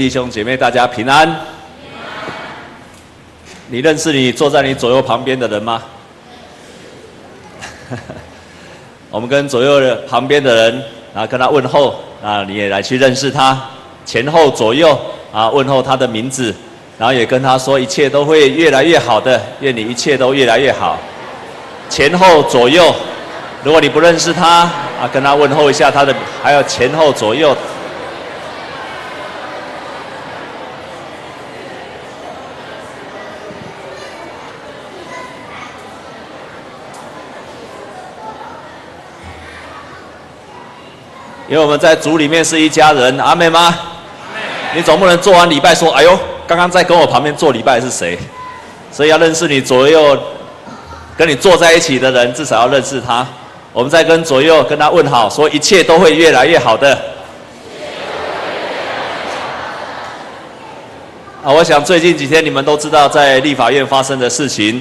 弟兄姐妹，大家平安。你认识你坐在你左右旁边的人吗？我们跟左右的旁边的人啊，跟他问候啊，你也来去认识他，前后左右啊，问候他的名字，然后也跟他说，一切都会越来越好的，愿你一切都越来越好。前后左右，如果你不认识他啊，跟他问候一下他的，还有前后左右。因为我们在主里面是一家人，阿妹吗？你总不能做完礼拜说：“哎呦，刚刚在跟我旁边做礼拜是谁？”所以要认识你左右跟你坐在一起的人，至少要认识他。我们在跟左右跟他问好，说一切都会越来越好的。啊，我想最近几天你们都知道在立法院发生的事情。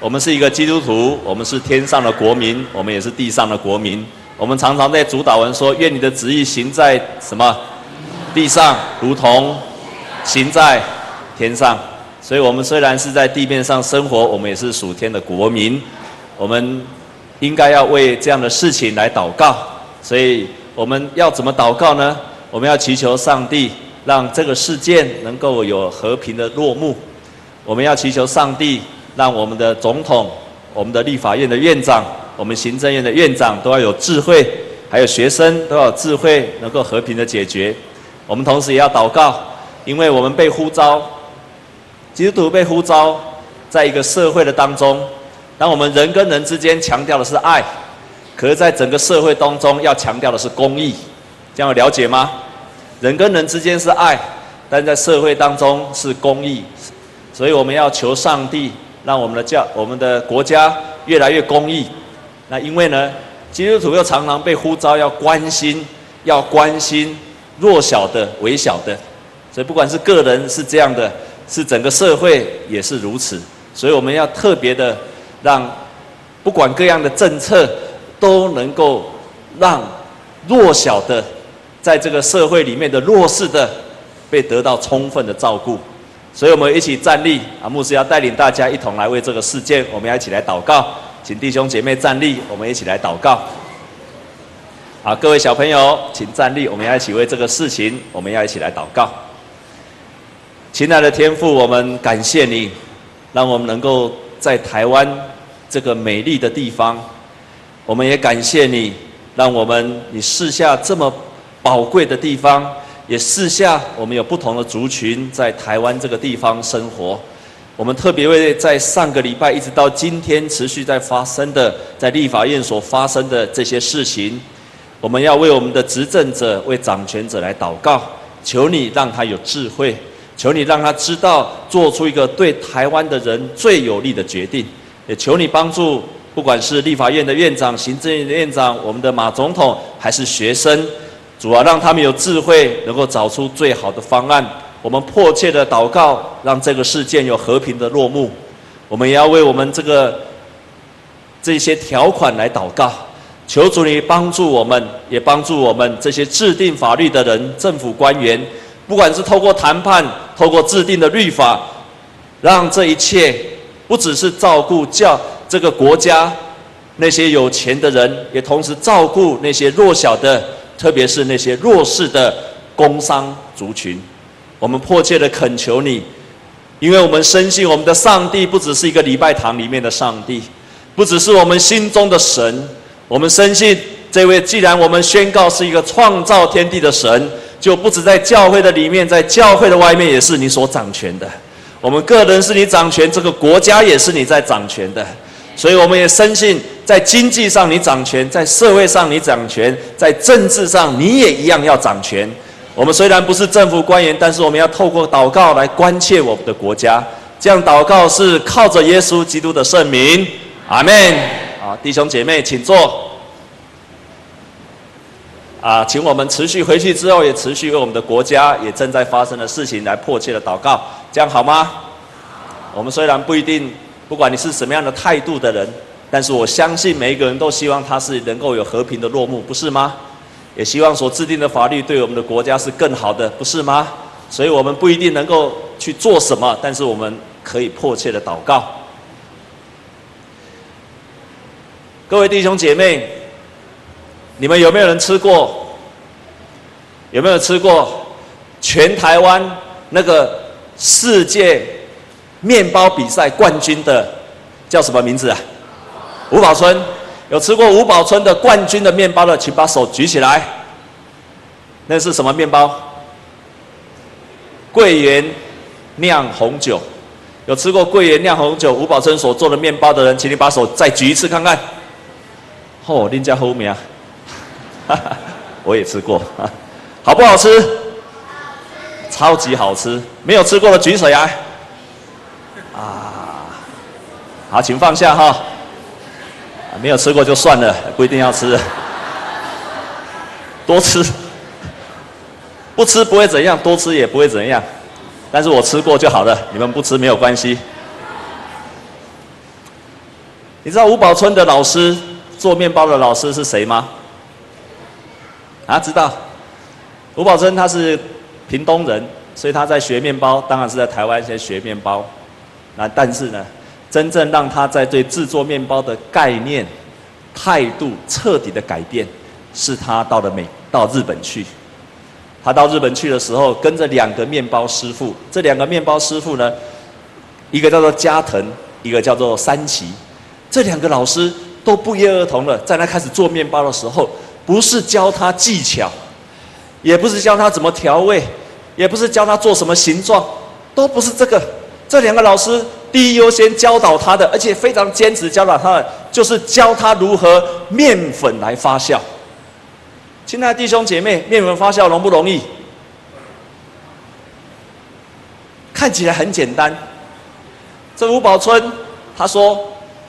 我们是一个基督徒，我们是天上的国民，我们也是地上的国民。我们常常在主祷文说：“愿你的旨意行在什么地上，如同行在天上。”所以，我们虽然是在地面上生活，我们也是属天的国民。我们应该要为这样的事情来祷告。所以，我们要怎么祷告呢？我们要祈求上帝让这个事件能够有和平的落幕。我们要祈求上帝让我们的总统、我们的立法院的院长。我们行政院的院长都要有智慧，还有学生都要有智慧，能够和平的解决。我们同时也要祷告，因为我们被呼召，基督徒被呼召，在一个社会的当中，当我们人跟人之间强调的是爱，可是在整个社会当中要强调的是公义，这样有了解吗？人跟人之间是爱，但在社会当中是公义，所以我们要求上帝，让我们的教，我们的国家越来越公义。那因为呢，基督徒又常常被呼召要关心，要关心弱小的、微小的，所以不管是个人是这样的，是整个社会也是如此。所以我们要特别的让，不管各样的政策都能够让弱小的，在这个社会里面的弱势的，被得到充分的照顾。所以我们一起站立啊，牧师要带领大家一同来为这个事件，我们要一起来祷告。请弟兄姐妹站立，我们一起来祷告。好，各位小朋友，请站立，我们要一起为这个事情，我们要一起来祷告。亲爱的天父，我们感谢你，让我们能够在台湾这个美丽的地方，我们也感谢你，让我们你赐下这么宝贵的地方，也赐下我们有不同的族群在台湾这个地方生活。我们特别为在上个礼拜一直到今天持续在发生的，在立法院所发生的这些事情，我们要为我们的执政者、为掌权者来祷告，求你让他有智慧，求你让他知道做出一个对台湾的人最有利的决定，也求你帮助，不管是立法院的院长、行政院的院长、我们的马总统，还是学生，主要让他们有智慧，能够找出最好的方案。我们迫切的祷告，让这个事件有和平的落幕。我们也要为我们这个这些条款来祷告，求主你帮助我们，也帮助我们这些制定法律的人、政府官员，不管是透过谈判、透过制定的律法，让这一切不只是照顾教这个国家那些有钱的人，也同时照顾那些弱小的，特别是那些弱势的工商族群。我们迫切的恳求你，因为我们深信我们的上帝不只是一个礼拜堂里面的上帝，不只是我们心中的神。我们深信这位，既然我们宣告是一个创造天地的神，就不止在教会的里面，在教会的外面也是你所掌权的。我们个人是你掌权，这个国家也是你在掌权的。所以我们也深信，在经济上你掌权，在社会上你掌权，在政治上你也一样要掌权。我们虽然不是政府官员，但是我们要透过祷告来关切我们的国家。这样祷告是靠着耶稣基督的圣名，阿门。啊，弟兄姐妹，请坐。啊，请我们持续回去之后，也持续为我们的国家也正在发生的事情来迫切的祷告，这样好吗？我们虽然不一定，不管你是什么样的态度的人，但是我相信每一个人都希望他是能够有和平的落幕，不是吗？也希望所制定的法律对我们的国家是更好的，不是吗？所以我们不一定能够去做什么，但是我们可以迫切的祷告。各位弟兄姐妹，你们有没有人吃过？有没有吃过全台湾那个世界面包比赛冠军的叫什么名字啊？吴宝春。有吃过五宝村的冠军的面包的，请把手举起来。那是什么面包？桂圆酿红酒。有吃过桂圆酿红酒五宝村所做的面包的人，请你把手再举一次看看。哦，林家后面啊，哈哈，我也吃过，好不好吃？超级好吃。没有吃过的举手来。啊，好，请放下哈。没有吃过就算了，不一定要吃。多吃，不吃不会怎样，多吃也不会怎样。但是我吃过就好了，你们不吃没有关系。你知道吴宝春的老师做面包的老师是谁吗？啊，知道。吴宝春他是屏东人，所以他在学面包，当然是在台湾先学面包。那但是呢？真正让他在对制作面包的概念、态度彻底的改变，是他到了美到日本去。他到日本去的时候，跟着两个面包师傅。这两个面包师傅呢，一个叫做加藤，一个叫做山崎。这两个老师都不约而同的，在他开始做面包的时候，不是教他技巧，也不是教他怎么调味，也不是教他做什么形状，都不是这个。这两个老师。第一优先教导他的，而且非常坚持教导他的，就是教他如何面粉来发酵。亲爱的弟兄姐妹，面粉发酵容不容易？看起来很简单。这吴宝春他说，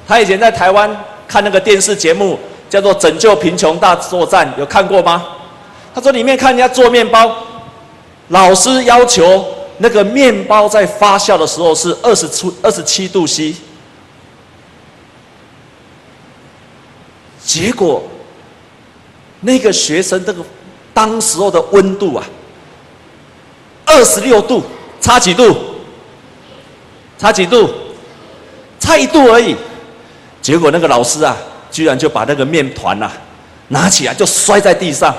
他以前在台湾看那个电视节目，叫做《拯救贫穷大作战》，有看过吗？他说里面看人家做面包，老师要求。那个面包在发酵的时候是二十七二十七度 C，结果那个学生这个当时候的温度啊，二十六度，差几度？差几度？差一度而已。结果那个老师啊，居然就把那个面团呐拿起来就摔在地上，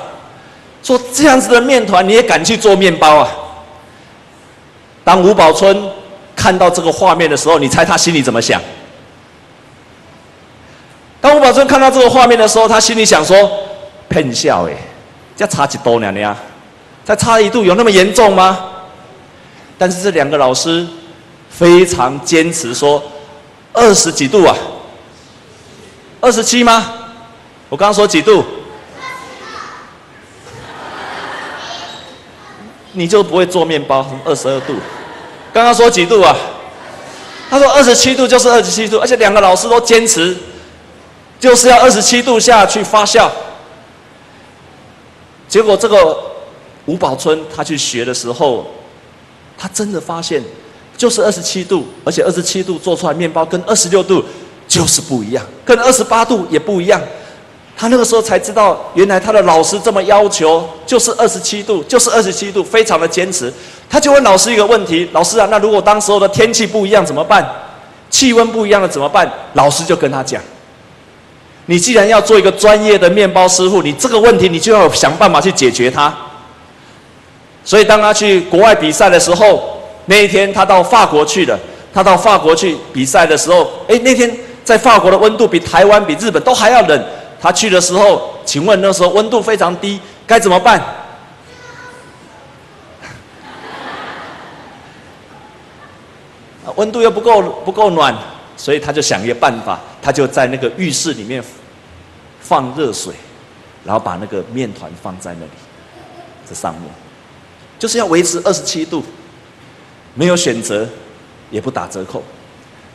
说这样子的面团你也敢去做面包啊？当吴宝春看到这个画面的时候，你猜他心里怎么想？当吴宝春看到这个画面的时候，他心里想说：“骗笑哎，这差几度呢？呀，才差一度，有那么严重吗？”但是这两个老师非常坚持说：“二十几度啊，二十七吗？我刚刚说几度？你就不会做面包？二十二度。”刚刚说几度啊？他说二十七度就是二十七度，而且两个老师都坚持，就是要二十七度下去发酵。结果这个吴宝春他去学的时候，他真的发现就是二十七度，而且二十七度做出来面包跟二十六度就是不一样，跟二十八度也不一样。他那个时候才知道，原来他的老师这么要求，就是二十七度，就是二十七度，非常的坚持。他就问老师一个问题：“老师啊，那如果当时候的天气不一样怎么办？气温不一样了怎么办？”老师就跟他讲：“你既然要做一个专业的面包师傅，你这个问题你就要想办法去解决它。”所以当他去国外比赛的时候，那一天他到法国去了。他到法国去比赛的时候，哎，那天在法国的温度比台湾、比日本都还要冷。他去的时候，请问那时候温度非常低，该怎么办？温度又不够不够暖，所以他就想一个办法，他就在那个浴室里面放热水，然后把那个面团放在那里，这上面就是要维持二十七度，没有选择，也不打折扣。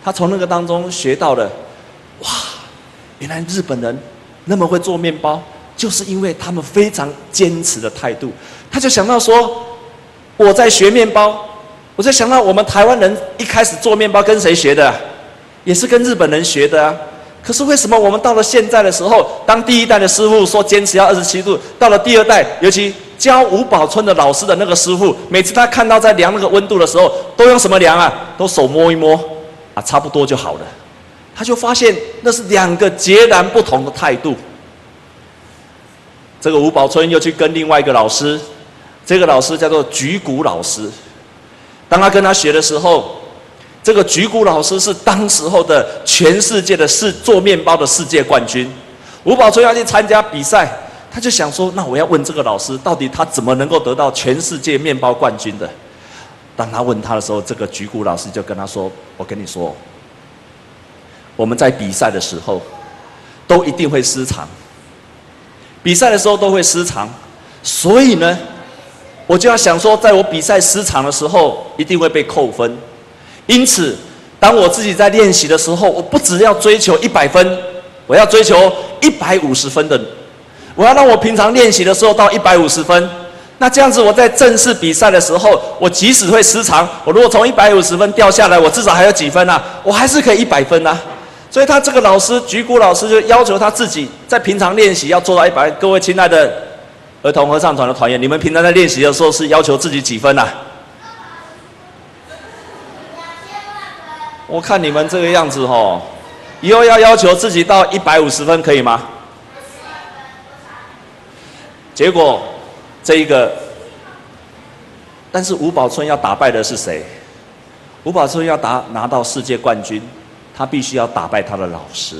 他从那个当中学到了，哇，原来日本人。那么会做面包，就是因为他们非常坚持的态度。他就想到说，我在学面包，我就想到我们台湾人一开始做面包跟谁学的？也是跟日本人学的啊。可是为什么我们到了现在的时候，当第一代的师傅说坚持要二十七度，到了第二代，尤其教吴宝春的老师的那个师傅，每次他看到在量那个温度的时候，都用什么量啊？都手摸一摸，啊，差不多就好了。他就发现那是两个截然不同的态度。这个吴宝春又去跟另外一个老师，这个老师叫做菊谷老师。当他跟他学的时候，这个菊谷老师是当时候的全世界的世做面包的世界冠军。吴宝春要去参加比赛，他就想说：“那我要问这个老师，到底他怎么能够得到全世界面包冠军的？”当他问他的时候，这个菊谷老师就跟他说：“我跟你说，我们在比赛的时候，都一定会失常。比赛的时候都会失常，所以呢，我就要想说，在我比赛失常的时候，一定会被扣分。因此，当我自己在练习的时候，我不只要追求一百分。”我要追求一百五十分的，我要让我平常练习的时候到一百五十分。那这样子，我在正式比赛的时候，我即使会失常，我如果从一百五十分掉下来，我至少还有几分啊？我还是可以一百分啊。所以他这个老师，菊谷老师就要求他自己在平常练习要做到一百。各位亲爱的儿童合唱团的团员，你们平常在练习的时候是要求自己几分啊？我看你们这个样子吼。以后要要求自己到一百五十分，可以吗？结果这一个，但是吴宝春要打败的是谁？吴宝春要打拿到世界冠军，他必须要打败他的老师。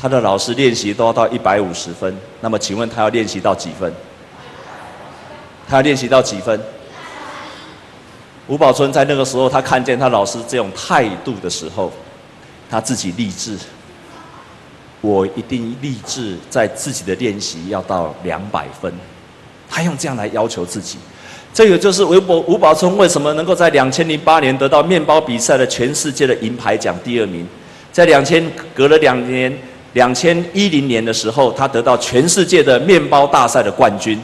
他的老师练习都要到一百五十分，那么请问他要练习到几分？他练习到几分？吴宝春在那个时候，他看见他老师这种态度的时候。他自己立志，我一定立志在自己的练习要到两百分。他用这样来要求自己，这个就是吴宝吴宝春为什么能够在两千零八年得到面包比赛的全世界的银牌奖第二名，在两千隔了两年，两千一零年的时候，他得到全世界的面包大赛的冠军。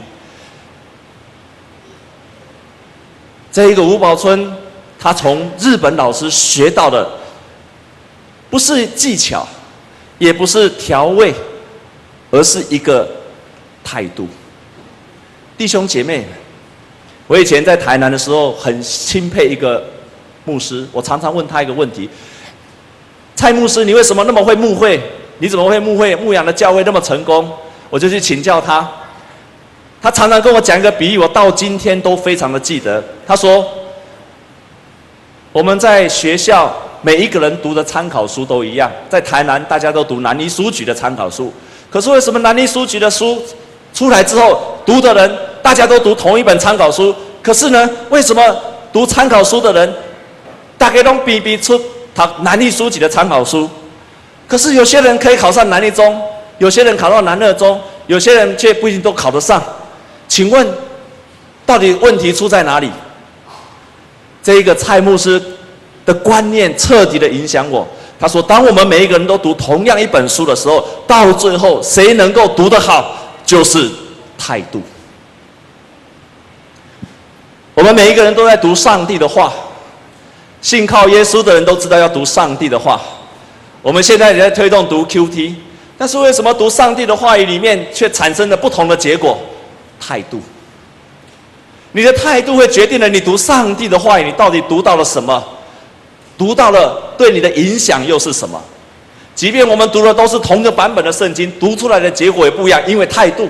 这一个吴宝春，他从日本老师学到的。不是技巧，也不是调味，而是一个态度。弟兄姐妹，我以前在台南的时候很钦佩一个牧师，我常常问他一个问题：蔡牧师，你为什么那么会牧会？你怎么会牧会牧养的教会那么成功？我就去请教他，他常常跟我讲一个比喻，我到今天都非常的记得。他说：我们在学校。每一个人读的参考书都一样，在台南大家都读南一书局的参考书，可是为什么南一书局的书出来之后，读的人大家都读同一本参考书？可是呢，为什么读参考书的人大概都比比出他南一书局的参考书？可是有些人可以考上南一中，有些人考到南二中，有些人却不一定都考得上。请问，到底问题出在哪里？这一个蔡牧师。的观念彻底的影响我。他说：“当我们每一个人都读同样一本书的时候，到最后谁能够读得好，就是态度。我们每一个人都在读上帝的话，信靠耶稣的人都知道要读上帝的话。我们现在也在推动读 QT，但是为什么读上帝的话语里面却产生了不同的结果？态度。你的态度会决定了你读上帝的话语，你到底读到了什么？”读到了，对你的影响又是什么？即便我们读的都是同个版本的圣经，读出来的结果也不一样，因为态度。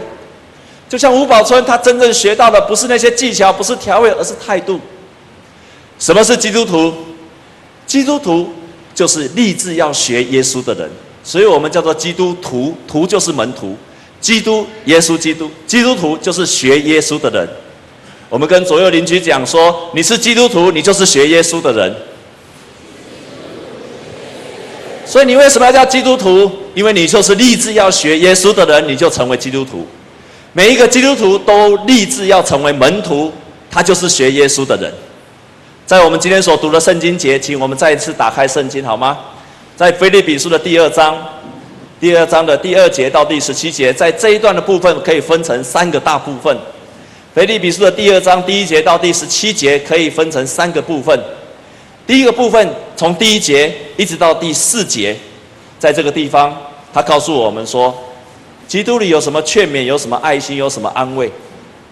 就像吴宝春，他真正学到的不是那些技巧，不是调味，而是态度。什么是基督徒？基督徒就是立志要学耶稣的人，所以我们叫做基督徒，徒就是门徒。基督，耶稣，基督，基督徒就是学耶稣的人。我们跟左右邻居讲说：你是基督徒，你就是学耶稣的人。所以你为什么要叫基督徒？因为你就是立志要学耶稣的人，你就成为基督徒。每一个基督徒都立志要成为门徒，他就是学耶稣的人。在我们今天所读的圣经节，请我们再一次打开圣经好吗？在腓立比书的第二章，第二章的第二节到第十七节，在这一段的部分可以分成三个大部分。腓立比书的第二章第一节到第十七节可以分成三个部分。第一个部分从第一节一直到第四节，在这个地方，他告诉我们说，基督里有什么劝勉，有什么爱心，有什么安慰。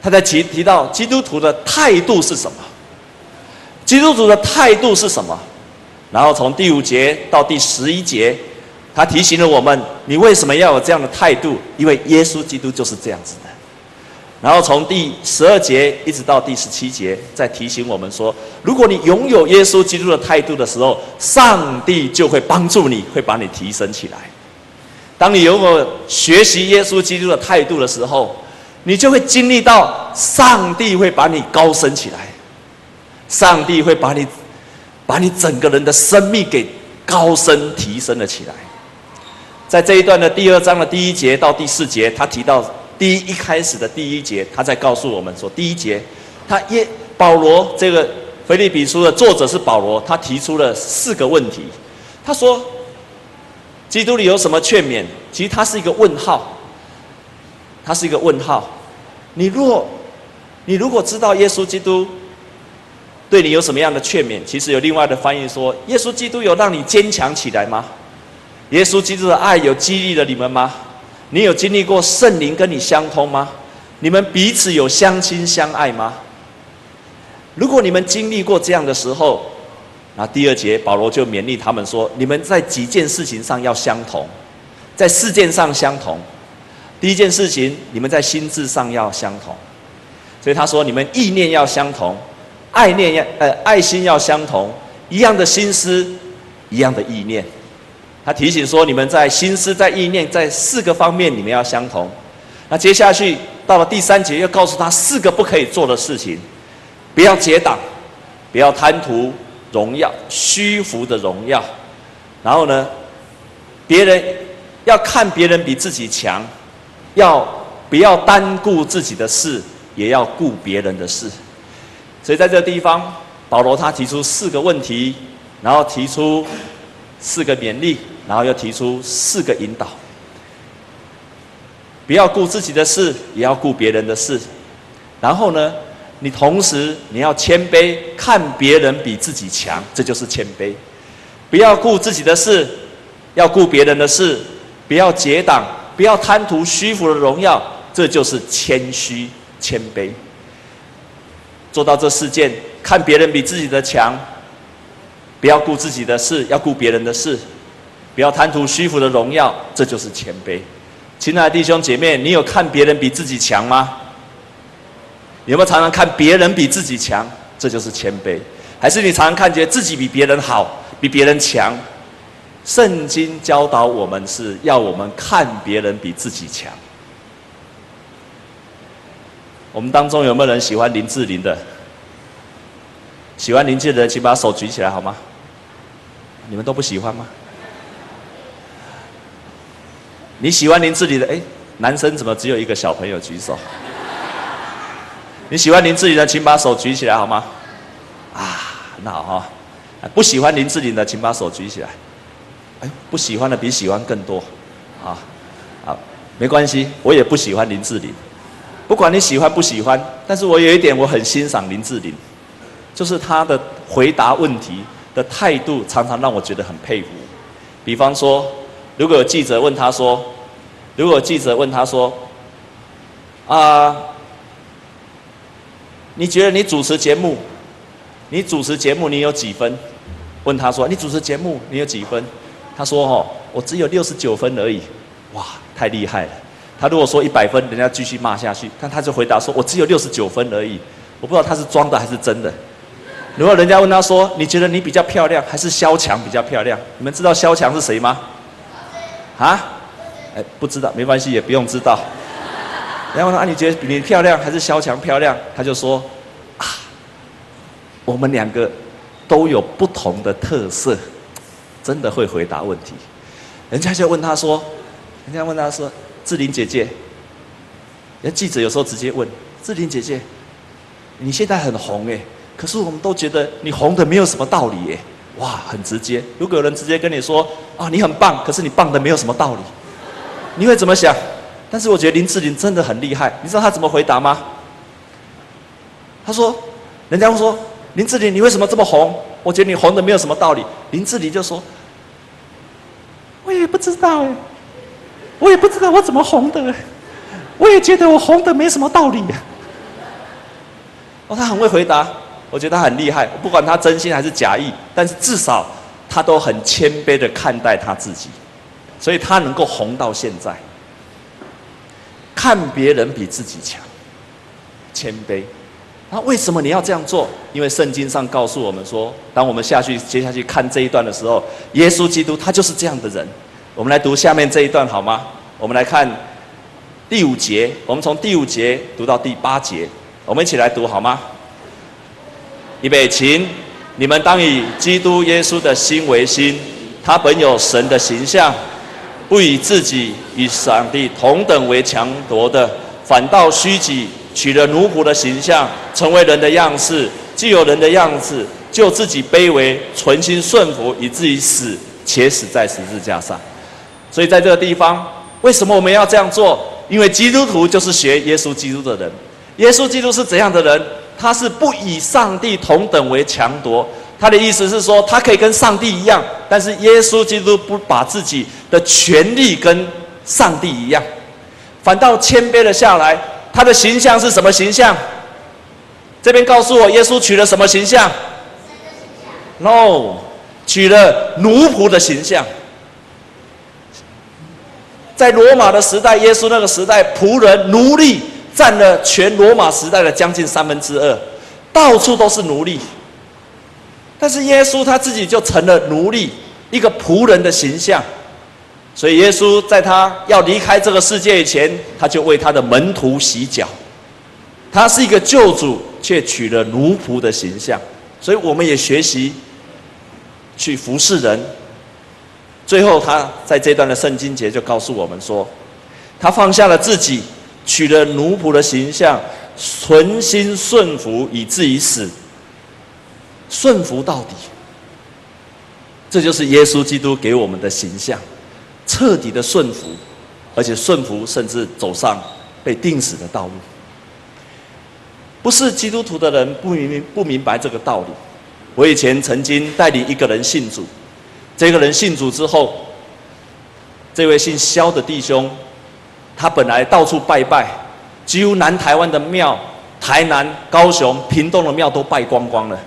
他在提提到基督徒的态度是什么？基督徒的态度是什么？然后从第五节到第十一节，他提醒了我们：你为什么要有这样的态度？因为耶稣基督就是这样子的。然后从第十二节一直到第十七节，再提醒我们说：如果你拥有耶稣基督的态度的时候，上帝就会帮助你，会把你提升起来。当你拥有学习耶稣基督的态度的时候，你就会经历到上帝会把你高升起来，上帝会把你把你整个人的生命给高升提升了起来。在这一段的第二章的第一节到第四节，他提到。第一一开始的第一节，他在告诉我们说，第一节，他耶保罗这个腓立比书的作者是保罗，他提出了四个问题。他说，基督里有什么劝勉？其实他是一个问号，他是一个问号。你若你如果知道耶稣基督对你有什么样的劝勉，其实有另外的翻译说，耶稣基督有让你坚强起来吗？耶稣基督的爱有激励了你们吗？你有经历过圣灵跟你相通吗？你们彼此有相亲相爱吗？如果你们经历过这样的时候，那第二节保罗就勉励他们说：你们在几件事情上要相同，在四件上相同。第一件事情，你们在心智上要相同，所以他说：你们意念要相同，爱念要呃爱心要相同，一样的心思，一样的意念。他提醒说：“你们在心思、在意念、在四个方面，你们要相同。”那接下去到了第三节，又告诉他四个不可以做的事情：不要结党，不要贪图荣耀、虚浮的荣耀。然后呢，别人要看别人比自己强，要不要单顾自己的事，也要顾别人的事。所以在这地方，保罗他提出四个问题，然后提出四个勉励。然后又提出四个引导：不要顾自己的事，也要顾别人的事。然后呢，你同时你要谦卑，看别人比自己强，这就是谦卑。不要顾自己的事，要顾别人的事。不要结党，不要贪图虚浮的荣耀，这就是谦虚谦卑。做到这四件，看别人比自己的强，不要顾自己的事，要顾别人的事。不要贪图虚浮的荣耀，这就是谦卑。亲爱的弟兄姐妹，你有看别人比自己强吗？你有没有常常看别人比自己强？这就是谦卑。还是你常常看见自己比别人好，比别人强？圣经教导我们是要我们看别人比自己强。我们当中有没有人喜欢林志玲的？喜欢林志玲的，请把手举起来好吗？你们都不喜欢吗？你喜欢林志玲的？哎，男生怎么只有一个小朋友举手？你喜欢林志玲的，请把手举起来好吗？啊，那好哈。不喜欢林志玲的，请把手举起来。哎，不喜欢的比喜欢更多。啊，好，没关系，我也不喜欢林志玲。不管你喜欢不喜欢，但是我有一点我很欣赏林志玲，就是她的回答问题的态度，常常让我觉得很佩服。比方说。如果有记者问他说：“如果有记者问他说，啊，你觉得你主持节目，你主持节目你有几分？”问他说：“你主持节目你有几分？”他说：“哦，我只有六十九分而已。”哇，太厉害了！他如果说一百分，人家继续骂下去，但他就回答说：“我只有六十九分而已。”我不知道他是装的还是真的。如果人家问他说：“你觉得你比较漂亮，还是萧蔷比较漂亮？”你们知道萧蔷是谁吗？啊，哎，不知道，没关系，也不用知道。然后呢，啊，你觉得你漂亮还是萧蔷漂亮？他就说，啊，我们两个都有不同的特色，真的会回答问题。人家就问他说，人家问他说，志玲姐姐，人记者有时候直接问志玲姐姐，你现在很红哎，可是我们都觉得你红的没有什么道理哎。哇，很直接。如果有人直接跟你说：“啊，你很棒，可是你棒的没有什么道理。”你会怎么想？但是我觉得林志玲真的很厉害。你知道她怎么回答吗？她说：“人家会说林志玲，你为什么这么红？我觉得你红的没有什么道理。”林志玲就说：“我也不知道哎，我也不知道我怎么红的，我也觉得我红的没什么道理。”哦，他很会回答，我觉得他很厉害。不管他真心还是假意，但是至少他都很谦卑的看待他自己，所以他能够红到现在。看别人比自己强，谦卑。那为什么你要这样做？因为圣经上告诉我们说，当我们下去接下去看这一段的时候，耶稣基督他就是这样的人。我们来读下面这一段好吗？我们来看第五节，我们从第五节读到第八节，我们一起来读好吗？预备，请你们当以基督耶稣的心为心，他本有神的形象，不以自己与上帝同等为强夺的，反倒虚己。取了奴仆的形象，成为人的样式，既有人的样子，就自己卑微，存心顺服，以至于死，且死在十字架上。所以在这个地方，为什么我们要这样做？因为基督徒就是学耶稣基督的人。耶稣基督是怎样的人？他是不以上帝同等为强夺。他的意思是说，他可以跟上帝一样，但是耶稣基督不把自己的权力跟上帝一样，反倒谦卑了下来。他的形象是什么形象？这边告诉我，耶稣取了什么形象？No，取了奴仆的形象。在罗马的时代，耶稣那个时代，仆人、奴隶占了全罗马时代的将近三分之二，到处都是奴隶。但是耶稣他自己就成了奴隶，一个仆人的形象。所以，耶稣在他要离开这个世界以前，他就为他的门徒洗脚。他是一个救主，却取了奴仆的形象。所以，我们也学习去服侍人。最后，他在这段的圣经节就告诉我们说，他放下了自己，取了奴仆的形象，存心顺服，以至于死，顺服到底。这就是耶稣基督给我们的形象。彻底的顺服，而且顺服甚至走上被定死的道路。不是基督徒的人不明不明白这个道理。我以前曾经带领一个人信主，这个人信主之后，这位姓萧的弟兄，他本来到处拜拜，几乎南台湾的庙、台南、高雄、屏东的庙都拜光光了，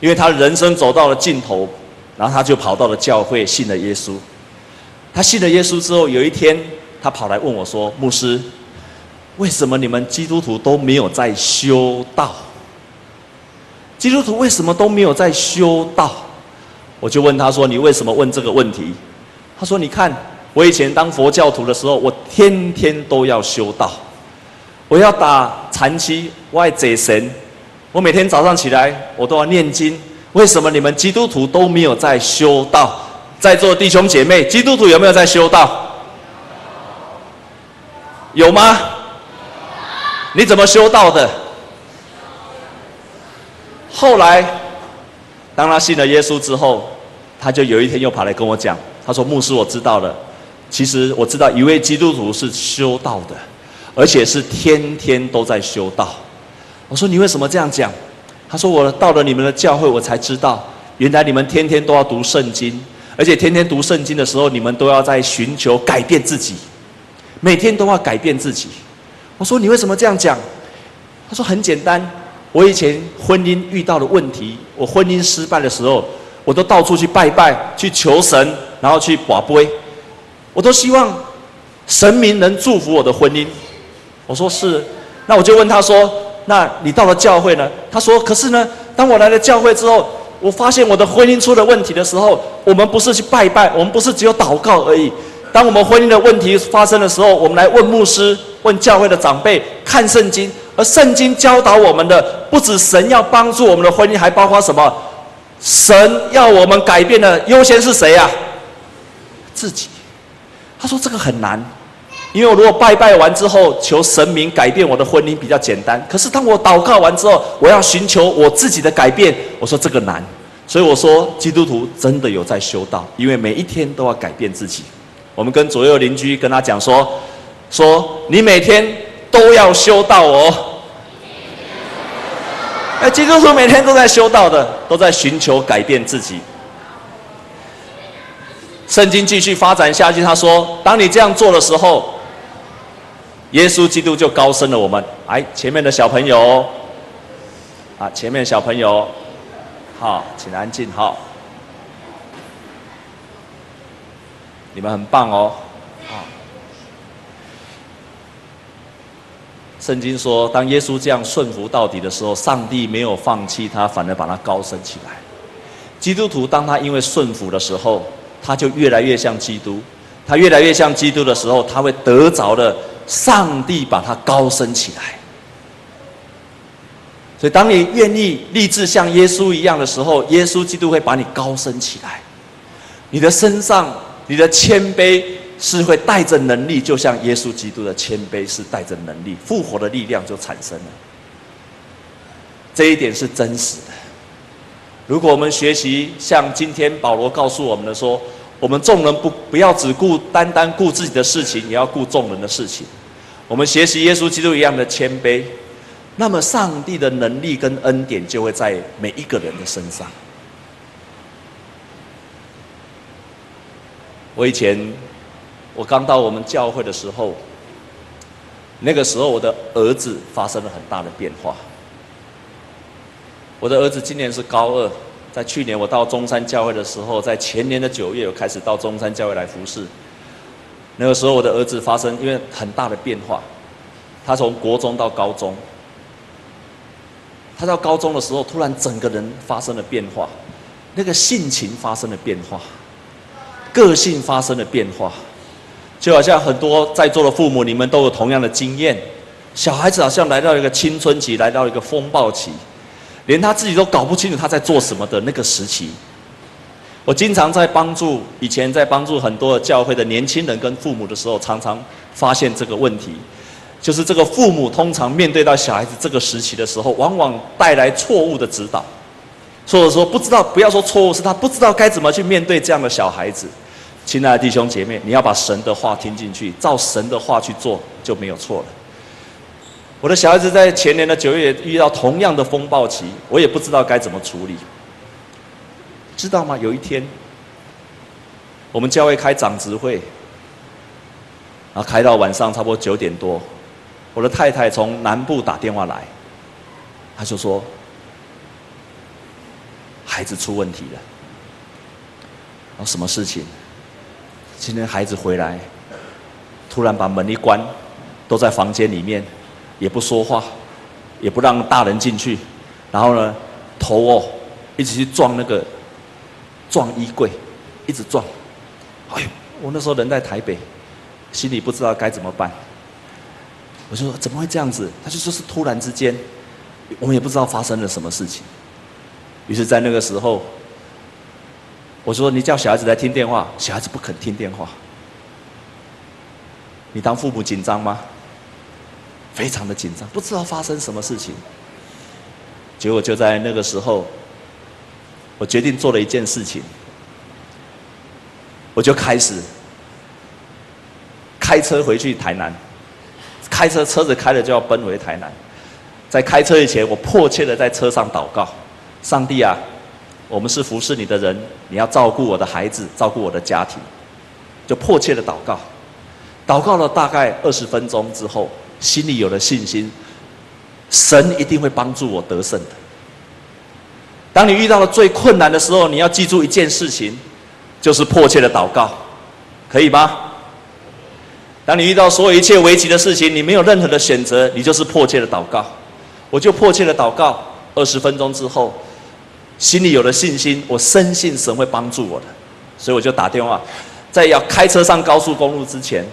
因为他人生走到了尽头，然后他就跑到了教会，信了耶稣。他信了耶稣之后，有一天他跑来问我说：“牧师，为什么你们基督徒都没有在修道？基督徒为什么都没有在修道？”我就问他说：“你为什么问这个问题？”他说：“你看，我以前当佛教徒的时候，我天天都要修道，我要打禅七，我爱贼神，我每天早上起来我都要念经。为什么你们基督徒都没有在修道？”在座弟兄姐妹，基督徒有没有在修道？有吗？你怎么修道的？后来，当他信了耶稣之后，他就有一天又跑来跟我讲，他说：“牧师，我知道了。其实我知道一位基督徒是修道的，而且是天天都在修道。”我说：“你为什么这样讲？”他说：“我到了你们的教会，我才知道，原来你们天天都要读圣经。”而且天天读圣经的时候，你们都要在寻求改变自己，每天都要改变自己。我说，你为什么这样讲？他说很简单，我以前婚姻遇到的问题，我婚姻失败的时候，我都到处去拜拜，去求神，然后去跋杯，我都希望神明能祝福我的婚姻。我说是，那我就问他说，那你到了教会呢？他说，可是呢，当我来了教会之后。我发现我的婚姻出了问题的时候，我们不是去拜拜，我们不是只有祷告而已。当我们婚姻的问题发生的时候，我们来问牧师、问教会的长辈、看圣经。而圣经教导我们的，不止神要帮助我们的婚姻，还包括什么？神要我们改变的优先是谁呀？自己。他说这个很难。因为我如果拜拜完之后求神明改变我的婚姻比较简单，可是当我祷告完之后，我要寻求我自己的改变，我说这个难，所以我说基督徒真的有在修道，因为每一天都要改变自己。我们跟左右邻居跟他讲说，说你每天都要修道哦。哎，基督徒每天都在修道的，都在寻求改变自己。圣经继续发展下去，他说，当你这样做的时候。耶稣基督就高升了我们。哎，前面的小朋友，啊，前面小朋友，好，请安静，好，你们很棒哦。圣经说，当耶稣这样顺服到底的时候，上帝没有放弃他，反而把他高升起来。基督徒当他因为顺服的时候，他就越来越像基督。他越来越像基督的时候，他会得着的上帝把他高升起来。所以，当你愿意立志像耶稣一样的时候，耶稣基督会把你高升起来。你的身上，你的谦卑。是会带着能力，就像耶稣基督的谦卑是带着能力，复活的力量就产生了。这一点是真实的。如果我们学习像今天保罗告诉我们的说，我们众人不不要只顾单单顾自己的事情，也要顾众人的事情。我们学习耶稣基督一样的谦卑，那么上帝的能力跟恩典就会在每一个人的身上。我以前。我刚到我们教会的时候，那个时候我的儿子发生了很大的变化。我的儿子今年是高二，在去年我到中山教会的时候，在前年的九月，我开始到中山教会来服侍。那个时候我的儿子发生因为很大的变化，他从国中到高中，他到高中的时候，突然整个人发生了变化，那个性情发生了变化，个性发生了变化。就好像很多在座的父母，你们都有同样的经验。小孩子好像来到一个青春期，来到一个风暴期，连他自己都搞不清楚他在做什么的那个时期。我经常在帮助以前在帮助很多教会的年轻人跟父母的时候，常常发现这个问题，就是这个父母通常面对到小孩子这个时期的时候，往往带来错误的指导，或者说不知道，不要说错误，是他不知道该怎么去面对这样的小孩子。亲爱的弟兄姐妹，你要把神的话听进去，照神的话去做，就没有错了。我的小孩子在前年的九月遇到同样的风暴期，我也不知道该怎么处理。知道吗？有一天，我们教会开长执会，然后开到晚上差不多九点多，我的太太从南部打电话来，她就说孩子出问题了。然后什么事情？今天孩子回来，突然把门一关，都在房间里面，也不说话，也不让大人进去，然后呢，头哦，一直去撞那个，撞衣柜，一直撞。哎呦，我那时候人在台北，心里不知道该怎么办。我就说怎么会这样子？他就说是突然之间，我们也不知道发生了什么事情。于是，在那个时候。我说：“你叫小孩子来听电话，小孩子不肯听电话。你当父母紧张吗？非常的紧张，不知道发生什么事情。结果就在那个时候，我决定做了一件事情，我就开始开车回去台南。开车，车子开了就要奔回台南。在开车以前，我迫切的在车上祷告：上帝啊！”我们是服侍你的人，你要照顾我的孩子，照顾我的家庭，就迫切的祷告。祷告了大概二十分钟之后，心里有了信心，神一定会帮助我得胜的。当你遇到了最困难的时候，你要记住一件事情，就是迫切的祷告，可以吗？当你遇到所有一切危急的事情，你没有任何的选择，你就是迫切的祷告。我就迫切的祷告，二十分钟之后。心里有了信心，我深信神会帮助我的，所以我就打电话，在要开车上高速公路之前，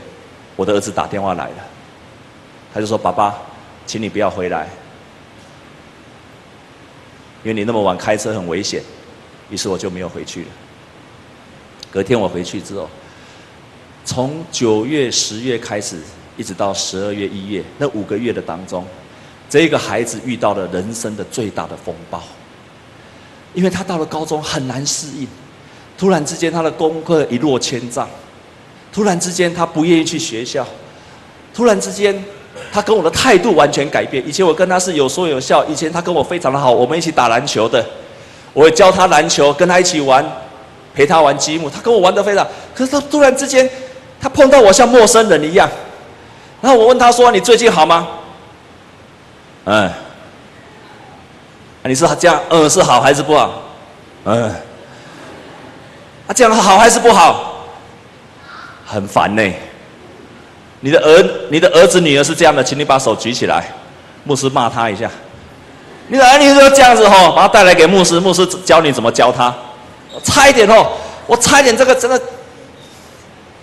我的儿子打电话来了，他就说：“爸爸，请你不要回来，因为你那么晚开车很危险。”于是我就没有回去了。隔天我回去之后，从九月、十月开始，一直到十二月、一月那五个月的当中，这个孩子遇到了人生的最大的风暴。因为他到了高中很难适应，突然之间他的功课一落千丈，突然之间他不愿意去学校，突然之间他跟我的态度完全改变。以前我跟他是有说有笑，以前他跟我非常的好，我们一起打篮球的，我会教他篮球，跟他一起玩，陪他玩积木，他跟我玩得非常。可是他突然之间，他碰到我像陌生人一样，然后我问他说：“你最近好吗？”嗯。你说这样，嗯，是好还是不好？嗯，啊，这样好还是不好？很烦呢。你的儿，你的儿子女儿是这样的，请你把手举起来，牧师骂他一下。你的儿女就这样子吼，把他带来给牧师，牧师教你怎么教他。差一点哦，我差一点这个真的，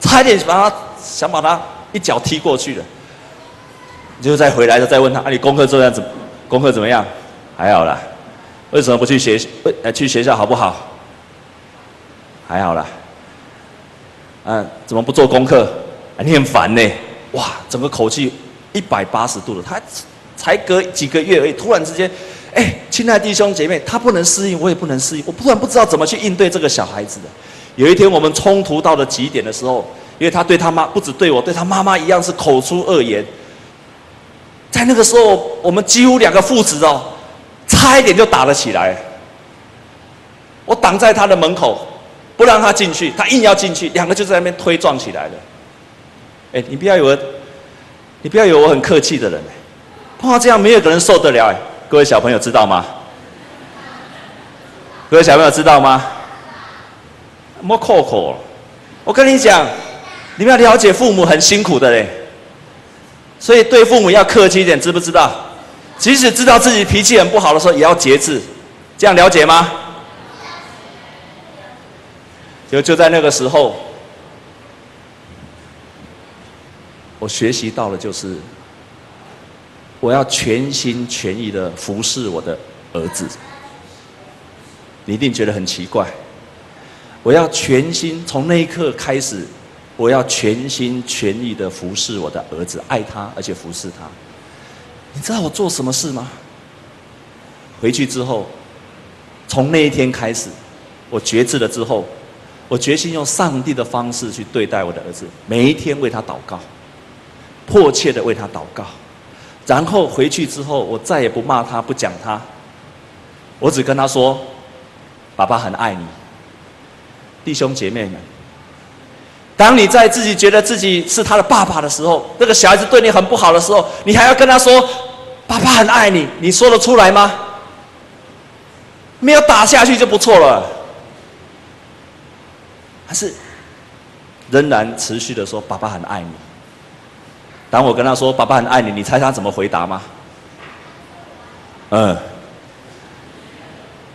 差一点把他想把他一脚踢过去了。你就再回来的再问他，啊，你功课做样子，功课怎么样？还好啦。为什么不去学？呃，去学校好不好？还好啦。嗯，怎么不做功课？你很烦呢。哇，整个口气一百八十度了。他才隔几个月而已，突然之间，哎，亲爱的弟兄姐妹，他不能适应，我也不能适应。我突然不知道怎么去应对这个小孩子的。有一天我们冲突到了极点的时候，因为他对他妈不止对我，对他妈妈一样是口出恶言。在那个时候，我们几乎两个父子哦。差一点就打了起来，我挡在他的门口，不让他进去，他硬要进去，两个就在那边推撞起来了。哎，你不要以为，你不要以为我很客气的人，碰到这样没有个人受得了。哎，各位小朋友知道吗？各位小朋友知道吗？莫扣扣，我跟你讲，你们要了解父母很辛苦的嘞，所以对父母要客气一点，知不知道？即使知道自己脾气很不好的时候，也要节制，这样了解吗？就就在那个时候，我学习到了，就是我要全心全意的服侍我的儿子。你一定觉得很奇怪，我要全心从那一刻开始，我要全心全意的服侍我的儿子，爱他，而且服侍他。你知道我做什么事吗？回去之后，从那一天开始，我觉知了之后，我决心用上帝的方式去对待我的儿子，每一天为他祷告，迫切的为他祷告。然后回去之后，我再也不骂他，不讲他，我只跟他说：“爸爸很爱你。”弟兄姐妹们，当你在自己觉得自己是他的爸爸的时候，那个小孩子对你很不好的时候，你还要跟他说：“爸爸很爱你。”你说得出来吗？没有打下去就不错了，还是仍然持续的说：“爸爸很爱你。”当我跟他说：“爸爸很爱你。”你猜他怎么回答吗？嗯，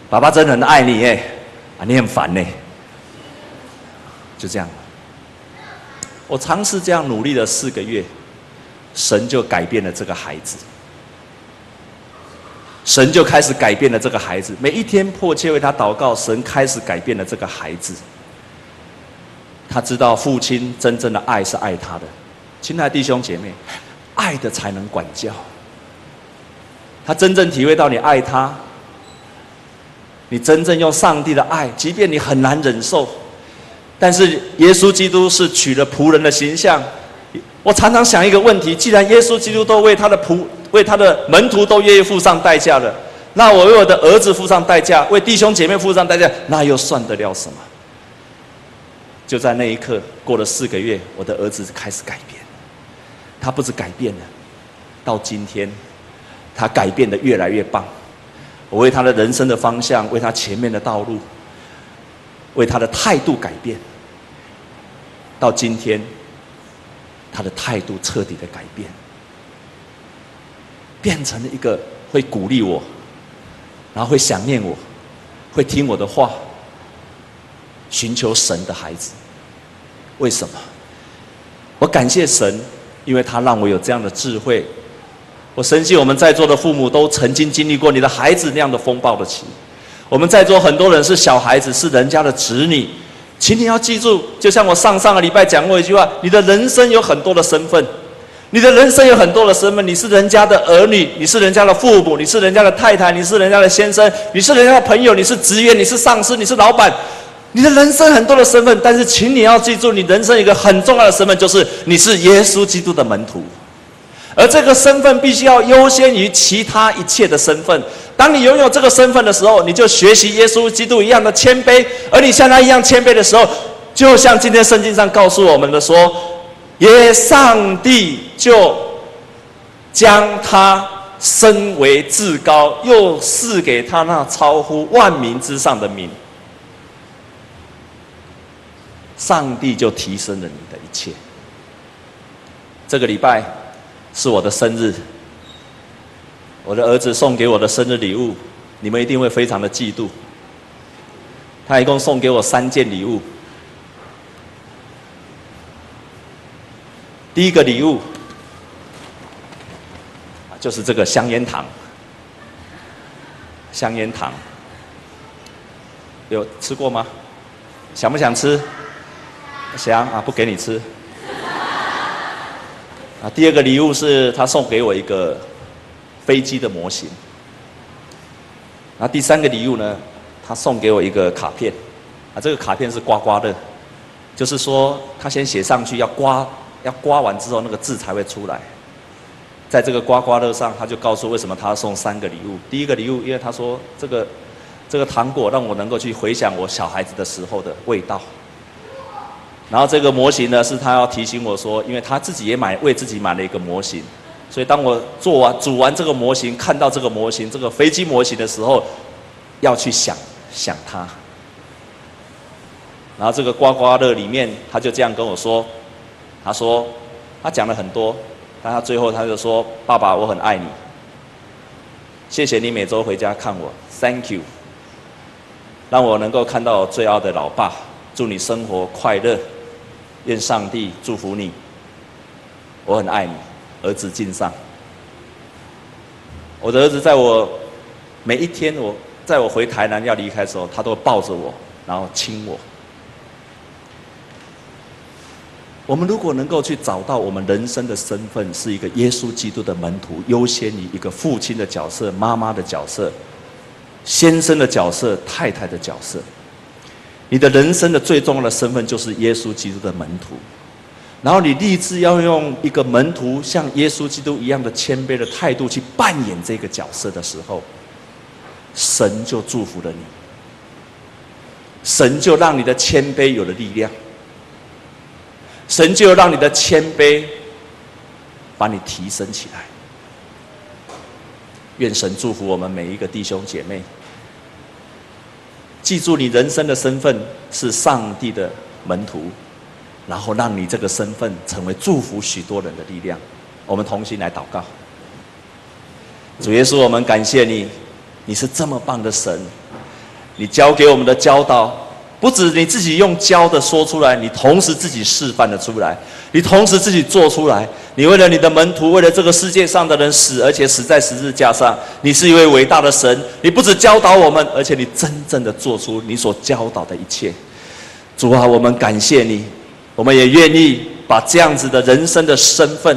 爸爸真的很爱你耶，啊，你很烦呢，就这样。我尝试这样努力了四个月，神就改变了这个孩子。神就开始改变了这个孩子，每一天迫切为他祷告，神开始改变了这个孩子。他知道父亲真正的爱是爱他的，亲爱的弟兄姐妹，爱的才能管教。他真正体会到你爱他，你真正用上帝的爱，即便你很难忍受。但是耶稣基督是取了仆人的形象，我常常想一个问题：既然耶稣基督都为他的仆、为他的门徒都愿意付上代价了，那我为我的儿子付上代价，为弟兄姐妹付上代价，那又算得了什么？就在那一刻，过了四个月，我的儿子开始改变，他不止改变了，到今天，他改变的越来越棒。我为他的人生的方向，为他前面的道路。为他的态度改变，到今天，他的态度彻底的改变，变成了一个会鼓励我，然后会想念我，会听我的话，寻求神的孩子。为什么？我感谢神，因为他让我有这样的智慧。我深信我们在座的父母都曾经经历过你的孩子那样的风暴的期。我们在座很多人是小孩子，是人家的子女，请你要记住，就像我上上个礼拜讲过一句话：你的人生有很多的身份，你的人生有很多的身份，你是人家的儿女，你是人家的父母，你是人家的太太，你是人家的先生，你是人家的朋友，你是职员，你是上司，你是老板，你的人生很多的身份，但是请你要记住，你人生一个很重要的身份，就是你是耶稣基督的门徒。而这个身份必须要优先于其他一切的身份。当你拥有这个身份的时候，你就学习耶稣基督一样的谦卑。而你像他一样谦卑的时候，就像今天圣经上告诉我们的说，耶上帝就将他升为至高，又赐给他那超乎万民之上的名，上帝就提升了你的一切。这个礼拜是我的生日，我的儿子送给我的生日礼物，你们一定会非常的嫉妒。他一共送给我三件礼物。第一个礼物就是这个香烟糖，香烟糖有吃过吗？想不想吃？想啊，不给你吃。啊，第二个礼物是他送给我一个飞机的模型。那第三个礼物呢，他送给我一个卡片。啊，这个卡片是刮刮乐，就是说他先写上去要刮，要刮完之后那个字才会出来。在这个刮刮乐上，他就告诉为什么他要送三个礼物。第一个礼物，因为他说这个这个糖果让我能够去回想我小孩子的时候的味道。然后这个模型呢，是他要提醒我说，因为他自己也买为自己买了一个模型，所以当我做完组完这个模型，看到这个模型这个飞机模型的时候，要去想想他。然后这个刮刮乐里面，他就这样跟我说，他说他讲了很多，但他最后他就说：“爸爸，我很爱你，谢谢你每周回家看我，Thank you，让我能够看到我最爱的老爸，祝你生活快乐。”愿上帝祝福你，我很爱你，儿子敬上。我的儿子在我每一天，我在我回台南要离开的时候，他都抱着我，然后亲我。我们如果能够去找到我们人生的身份是一个耶稣基督的门徒，优先于一个父亲的角色、妈妈的角色、先生的角色、太太的角色。你的人生的最重要的身份就是耶稣基督的门徒，然后你立志要用一个门徒像耶稣基督一样的谦卑的态度去扮演这个角色的时候，神就祝福了你，神就让你的谦卑有了力量，神就让你的谦卑把你提升起来。愿神祝福我们每一个弟兄姐妹。记住，你人生的身份是上帝的门徒，然后让你这个身份成为祝福许多人的力量。我们同心来祷告。主耶稣，我们感谢你，你是这么棒的神，你教给我们的教导。不止你自己用教的说出来，你同时自己示范的出来，你同时自己做出来。你为了你的门徒，为了这个世界上的人死，而且死在十字架上。你是一位伟大的神，你不止教导我们，而且你真正的做出你所教导的一切。主啊，我们感谢你，我们也愿意把这样子的人生的身份。